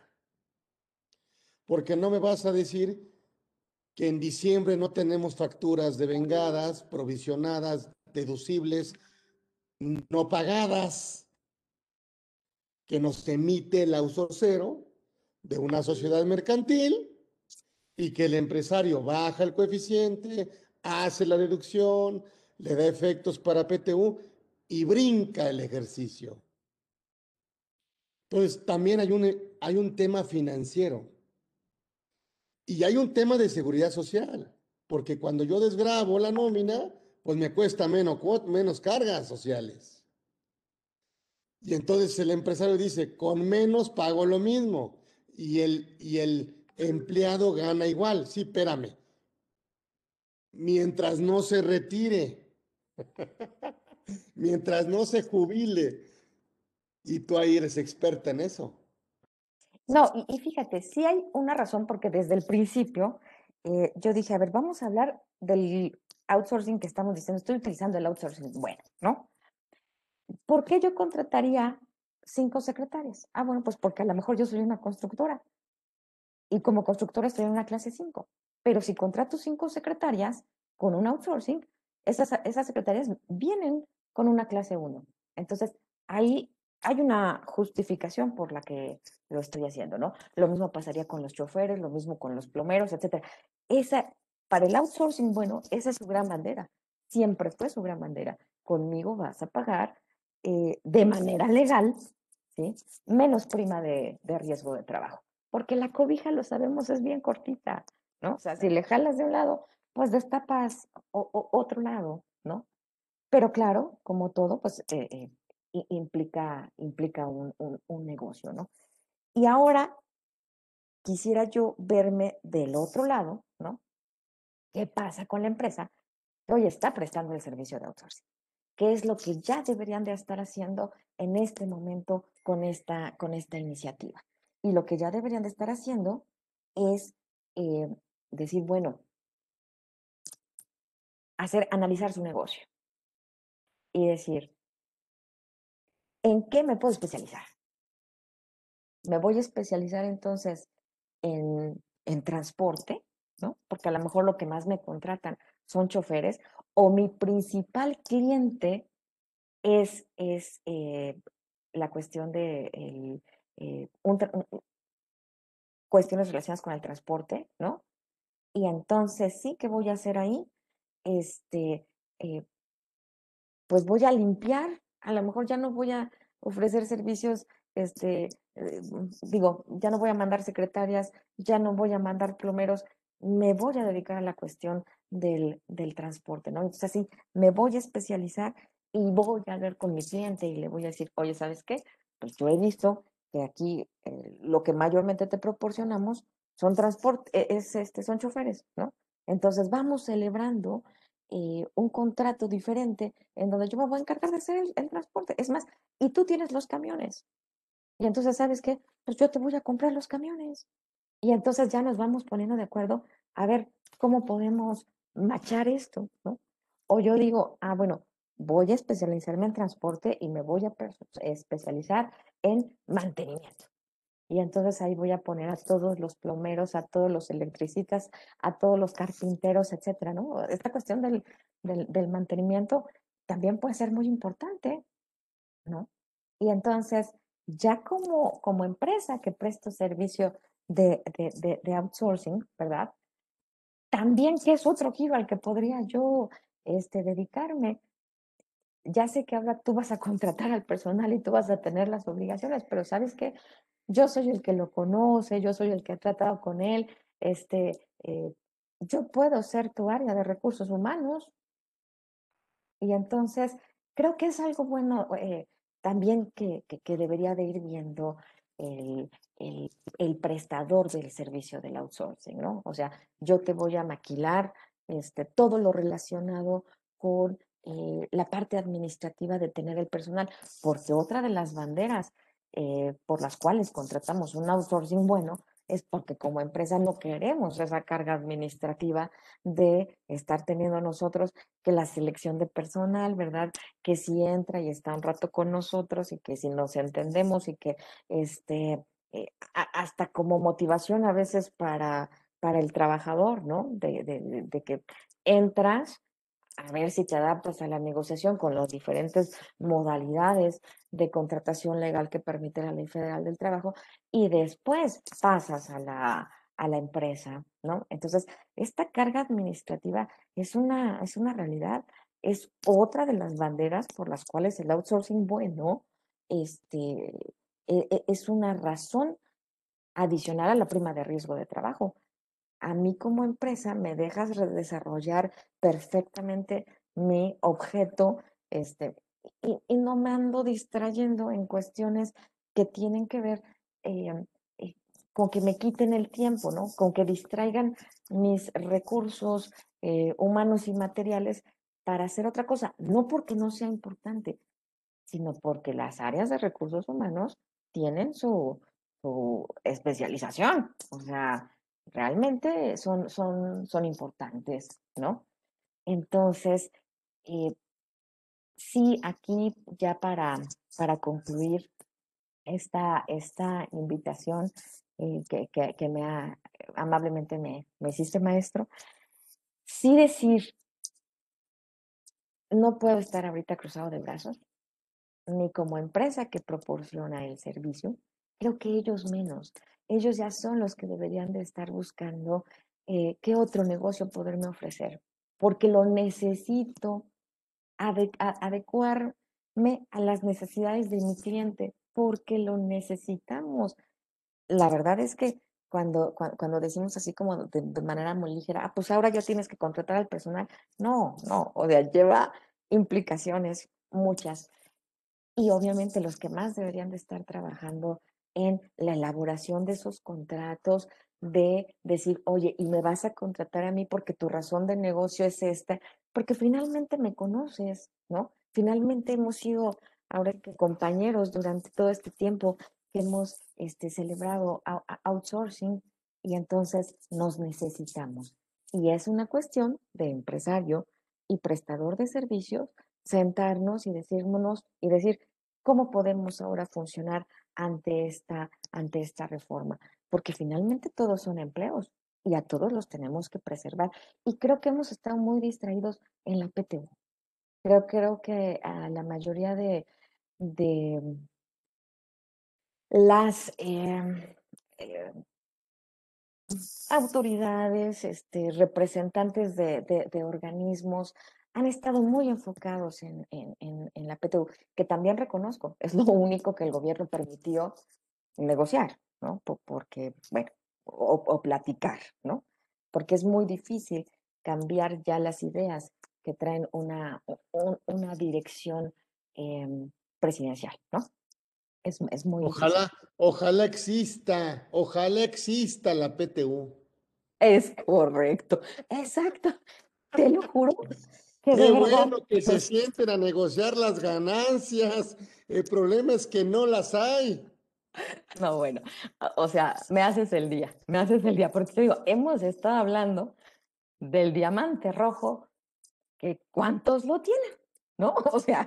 porque no me vas a decir que en diciembre no tenemos facturas de vengadas, provisionadas, deducibles, no pagadas, que nos emite el cero de una sociedad mercantil y que el empresario baja el coeficiente, hace la deducción, le da efectos para PTU y brinca el ejercicio. Entonces, también hay un, hay un tema financiero. Y hay un tema de seguridad social, porque cuando yo desgrabo la nómina, pues me cuesta menos, menos cargas sociales. Y entonces el empresario dice, con menos pago lo mismo. Y el, y el empleado gana igual. Sí, espérame. Mientras no se retire, mientras no se jubile. Y tú ahí eres experta en eso. No, y, fíjate, sí hay una razón porque desde el principio eh, yo dije, a ver, vamos a hablar del outsourcing que estamos diciendo, estoy utilizando el outsourcing, bueno, ¿no? ¿Por qué yo contrataría cinco secretarias? Ah, bueno, pues porque a lo mejor yo soy una constructora y como constructora estoy en una clase 5, pero si contrato cinco secretarias con un outsourcing, esas, esas secretarias vienen con una clase 1. Entonces, ahí hay una justificación por la que lo estoy haciendo, ¿no? Lo mismo pasaría con los choferes, lo mismo con los plomeros, etcétera. Esa, para el outsourcing, bueno, esa es su gran bandera. Siempre fue su gran bandera. Conmigo vas a pagar eh, de manera legal, ¿sí? Menos prima de, riesgo de trabajo. Porque la cobija, lo sabemos, es bien cortita, ¿no? O sea, si le jalas de un lado, pues destapas otro lado, ¿no? Pero claro, como todo, pues eh, eh, implica, implica un, un, negocio, ¿no? Y ahora quisiera yo verme del otro lado, ¿no? ¿Qué pasa con la empresa que hoy está prestando el servicio de outsourcing? ¿Qué es lo que ya deberían de estar haciendo en este momento con esta, con esta iniciativa? Y lo que ya deberían de estar haciendo es eh, decir, bueno, hacer, analizar su negocio y decir, ¿en qué me puedo especializar? Me voy a especializar entonces en, transporte, ¿no? Porque a lo mejor lo que más me contratan son choferes, o mi principal cliente es, es eh, la cuestión de eh, cuestiones relacionadas con el transporte, ¿no? Y entonces sí, ¿qué voy a hacer ahí? Este, eh, pues voy a limpiar, a lo mejor ya no voy a ofrecer servicios, este, eh, digo, ya no voy a mandar secretarias, ya no voy a mandar plomeros, me voy a dedicar a la cuestión del, del transporte, ¿no? Entonces así, me voy a especializar y voy a ver con mi cliente y le voy a decir, oye, ¿sabes qué? Pues yo he visto que aquí eh, lo que mayormente te proporcionamos son transporte, es, este, son choferes, ¿no? Entonces vamos celebrando eh, un contrato diferente en donde yo me voy a encargar de hacer el, transporte. Es más, y tú tienes los camiones. Y entonces, ¿sabes qué? Pues yo te voy a comprar los camiones. Y entonces ya nos vamos poniendo de acuerdo a ver cómo podemos machar esto, ¿no? O yo digo, ah, bueno, voy a especializarme en transporte y me voy a especializar en mantenimiento. Y entonces ahí voy a poner a todos los plomeros, a todos los electricistas, a todos los carpinteros, etcétera, ¿no? Esta cuestión del, del, mantenimiento también puede ser muy importante, ¿no? Y entonces, ya como, como empresa que presto servicio de, de, outsourcing, ¿verdad? También que es otro giro al que podría yo este, dedicarme. Ya sé que ahora tú vas a contratar al personal y tú vas a tener las obligaciones, pero ¿sabes qué? Yo soy el que lo conoce, yo soy el que ha tratado con él, este, eh, yo puedo ser tu área de recursos humanos. Y entonces, creo que es algo bueno eh, también que, que, debería de ir viendo el, el, el, prestador del servicio del outsourcing, ¿no? O sea, yo te voy a maquilar este, todo lo relacionado con eh, la parte administrativa de tener el personal, porque otra de las banderas eh, por las cuales contratamos un outsourcing bueno es porque como empresa no queremos esa carga administrativa de estar teniendo nosotros que la selección de personal, ¿verdad? Que si entra y está un rato con nosotros y que si nos entendemos y que este, eh, hasta como motivación a veces para, para el trabajador, ¿no? De, que entras a ver si te adaptas a la negociación con las diferentes modalidades de contratación legal que permite la Ley Federal del Trabajo y después pasas a la, a la empresa, ¿no? Entonces, esta carga administrativa es una, es una realidad, es otra de las banderas por las cuales el outsourcing bueno este, e, e, es una razón adicional a la prima de riesgo de trabajo a mí como empresa me dejas desarrollar perfectamente mi objeto este, y, no me ando distrayendo en cuestiones que tienen que ver eh, eh, con que me quiten el tiempo, ¿no? Con que distraigan mis recursos eh, humanos y materiales para hacer otra cosa. No porque no sea importante, sino porque las áreas de recursos humanos tienen su, su especialización. O sea, realmente son, son, son importantes, ¿no? Entonces, eh, sí, aquí ya para, para concluir esta, esta invitación eh, que, que, me ha, amablemente me, me hiciste maestro, sí decir, no puedo estar ahorita cruzado de brazos, ni como empresa que proporciona el servicio, creo que ellos menos ellos ya son los que deberían de estar buscando eh, qué otro negocio poderme ofrecer, porque lo necesito adecuarme a las necesidades de mi cliente, porque lo necesitamos. La verdad es que cuando, cuando, decimos así como de, de, manera muy ligera, ah, pues ahora ya tienes que contratar al personal. No, no, o sea, lleva implicaciones muchas. Y obviamente los que más deberían de estar trabajando en la elaboración de esos contratos, de decir, oye, y me vas a contratar a mí porque tu razón de negocio es esta, porque finalmente me conoces, ¿no? Finalmente hemos sido ahora que compañeros durante todo este tiempo que hemos este, celebrado outsourcing y entonces nos necesitamos. Y es una cuestión de empresario y prestador de servicios sentarnos y decirnos y decir cómo podemos ahora funcionar ante esta, ante esta reforma, porque finalmente todos son empleos y a todos los tenemos que preservar. Y creo que hemos estado muy distraídos en la PTU. Creo, creo que a la mayoría de, de las, em, eh, autoridades, este, representantes de, de organismos, han estado muy enfocados en, en, en, la PTU, que también reconozco, es lo único que el gobierno permitió negociar, ¿no? Porque, bueno, o, o, platicar, ¿no? Porque es muy difícil cambiar ya las ideas que traen una, una dirección eh, presidencial, ¿no? Es, es muy ojalá, difícil. ojalá exista, ojalá exista la PTU. Es correcto, exacto. Te lo juro. Qué bueno que se sienten a negociar las ganancias. El problema es que no las hay. No, bueno, o sea, me haces el día, me haces el día, porque te digo, hemos estado hablando del diamante rojo, que cuántos lo tienen, ¿no? O sea,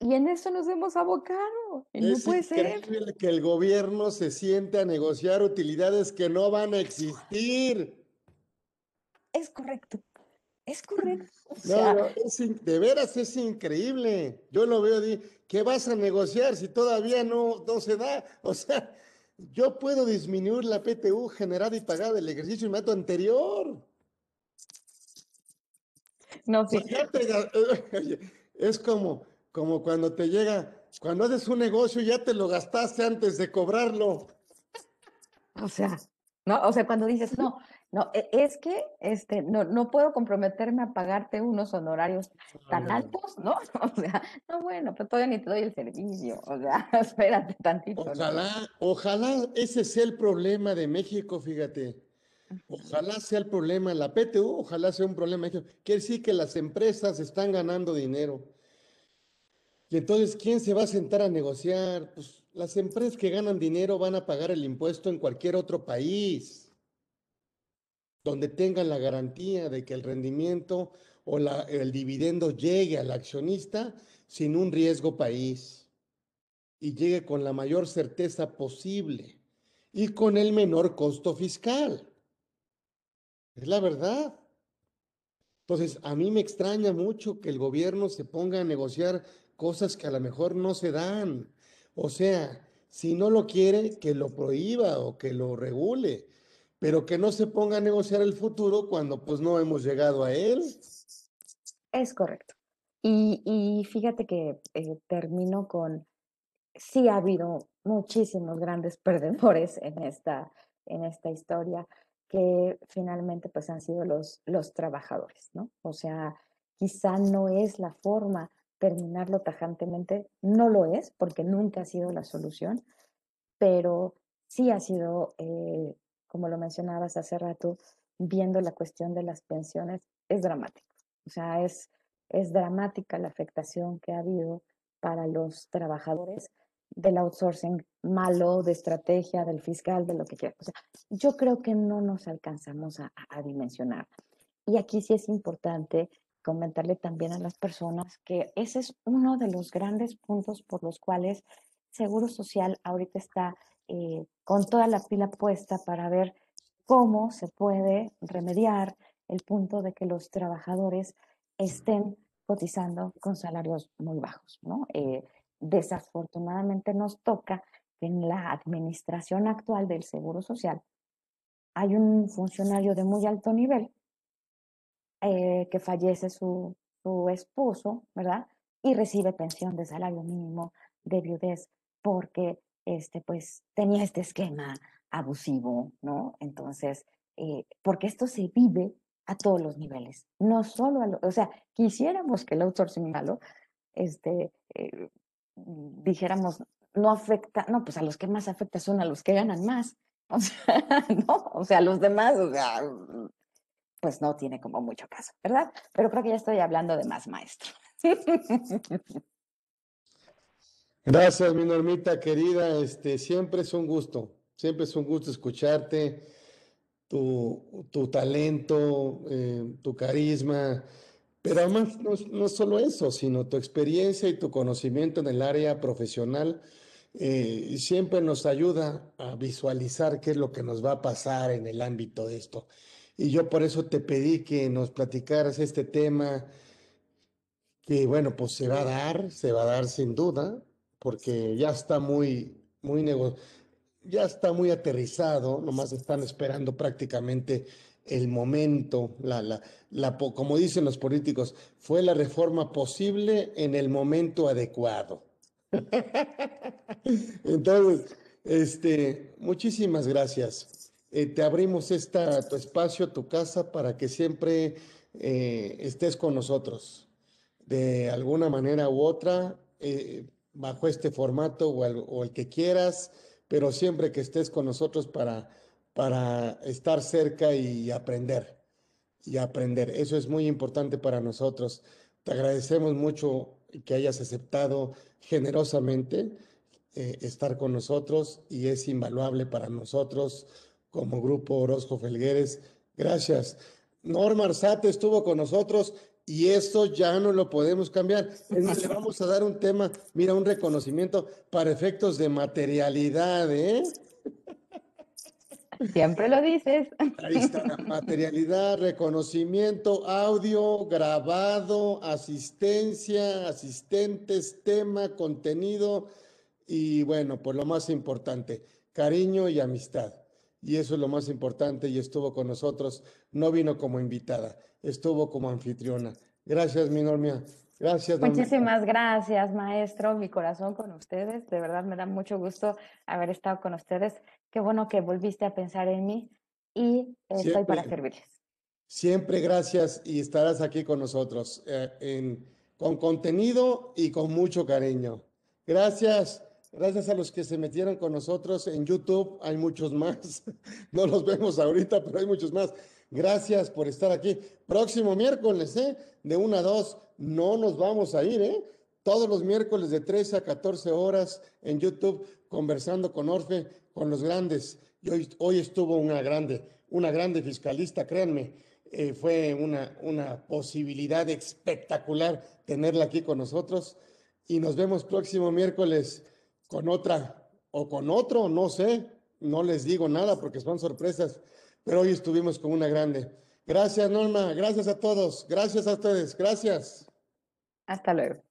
y en eso nos hemos abocado. Y es no puede increíble ser. que el gobierno se siente a negociar utilidades que no van a existir. Es correcto. Es correcto. O No, sea, no, es in- de veras es increíble. Yo lo veo, ¿qué vas a negociar si todavía no, no se da? O sea, yo puedo disminuir la PTU generada y pagada del ejercicio inmediato anterior. no, sí. te es como, como cuando te llega, cuando haces un negocio ya te lo gastaste antes de cobrarlo. O sea, no, o sea, cuando dices, no, no, e- es que este, no, no puedo comprometerme a pagarte unos honorarios tan altos, ¿no? O sea, no, bueno, pero todavía ni te doy el servicio. O sea, espérate tantito. ¿no? Ojalá, ojalá ese sea el problema de México, fíjate. Ojalá sea el problema, la PTU, ojalá sea un problema. de México. Quiere decir que las empresas están ganando dinero. Y entonces, ¿quién se va a sentar a negociar? Pues las empresas que ganan dinero van a pagar el impuesto en cualquier otro país, donde tengan la garantía de que el rendimiento o la- el dividendo llegue al accionista sin un riesgo país y llegue con la mayor certeza posible y con el menor costo fiscal. Es la verdad. Entonces, a mí me extraña mucho que el gobierno se ponga a negociar cosas que a lo mejor no se dan. O sea, si no lo quiere, que lo prohíba o que lo regule, pero que no se ponga a negociar el futuro cuando pues no hemos llegado a él. Es correcto. Y, fíjate que eh, termino con, sí ha habido muchísimos grandes perdedores en esta, en esta historia, que finalmente pues han sido los, los trabajadores, ¿no? O sea, quizá no es la forma terminarlo tajantemente, no lo es, porque nunca ha sido la solución, pero sí ha sido, eh, como lo mencionabas hace rato, viendo la cuestión de las pensiones, es dramático. O sea, es, es dramática la afectación que ha habido para los trabajadores del outsourcing malo, de estrategia, del fiscal, de lo que quieras. O sea, yo creo que no nos alcanzamos a, a dimensionar. Y aquí sí es importante comentarle también a las personas que ese es uno de los grandes puntos por los cuales Seguro Social ahorita está eh, con toda la pila puesta para ver cómo se puede remediar el punto de que los trabajadores estén cotizando con salarios muy bajos, ¿no? Eh, desafortunadamente nos toca que en la administración actual del Seguro Social hay un funcionario de muy alto nivel eh, que fallece su, su esposo, ¿verdad? Y recibe pensión de salario mínimo de viudez porque este, pues, tenía este esquema abusivo, ¿no? Entonces, eh, porque esto se vive a todos los niveles, no solo a lo, o sea, quisiéramos que el outsourcing malo, este, eh, dijéramos, no afecta, no, pues a los que más afecta son a los que ganan más, o sea, no, o sea, los demás, o sea, pues no tiene como mucho caso, ¿verdad? Pero creo que ya estoy hablando de más maestro. Gracias, mi normita querida. Este, siempre es un gusto, siempre es un gusto escucharte, tu, tu talento, eh, tu carisma, pero además no, no solo eso, sino tu experiencia y tu conocimiento en el área profesional eh, siempre nos ayuda a visualizar qué es lo que nos va a pasar en el ámbito de esto. Y yo por eso te pedí que nos platicaras este tema que bueno, pues se va a dar, se va a dar sin duda, porque ya está muy, muy nego- ya está muy aterrizado, nomás están esperando prácticamente el momento, la, la, la, como dicen los políticos, fue la reforma posible en el momento adecuado. Entonces, este, muchísimas gracias. Eh, te abrimos esta, tu espacio, tu casa, para que siempre eh, estés con nosotros. De alguna manera u otra, eh, bajo este formato o el, que quieras, pero siempre que estés con nosotros para, para estar cerca y aprender. Y aprender. Eso es muy importante para nosotros. Te agradecemos mucho que hayas aceptado generosamente eh, estar con nosotros y es invaluable para nosotros como Grupo Orozco Felgueres. Gracias. Norma Arzate estuvo con nosotros y eso ya no lo podemos cambiar. le vamos a dar un tema, mira, un reconocimiento para efectos de materialidad, ¿eh? Siempre lo dices. Ahí está materialidad, reconocimiento, audio, grabado, asistencia, asistentes, tema, contenido y bueno, pues lo más importante, cariño y amistad. Y eso es lo más importante y estuvo con nosotros. No vino como invitada, estuvo como anfitriona. Gracias, mi Normia. Gracias. Muchísimas gracias, maestro. Mi corazón con ustedes. De verdad me da mucho gusto haber estado con ustedes. Qué bueno que volviste a pensar en mí y estoy siempre, para servirles. Siempre gracias y estarás aquí con nosotros eh, en, con contenido y con mucho cariño. Gracias. Gracias a los que se metieron con nosotros en YouTube. Hay muchos más. No los vemos ahorita, pero hay muchos más. Gracias por estar aquí. Próximo miércoles, ¿eh? De 1 a 2. No nos vamos a ir, ¿eh? Todos los miércoles de 13 a 14 horas en YouTube, conversando con Orfe con los grandes. Y hoy, hoy estuvo una grande, una grande fiscalista, créanme, eh, fue una, una posibilidad espectacular tenerla aquí con nosotros. Y nos vemos próximo miércoles con otra o con otro, no sé, no les digo nada porque son sorpresas, pero hoy estuvimos con una grande. Gracias, Norma, gracias a todos, gracias a ustedes, gracias. Hasta luego.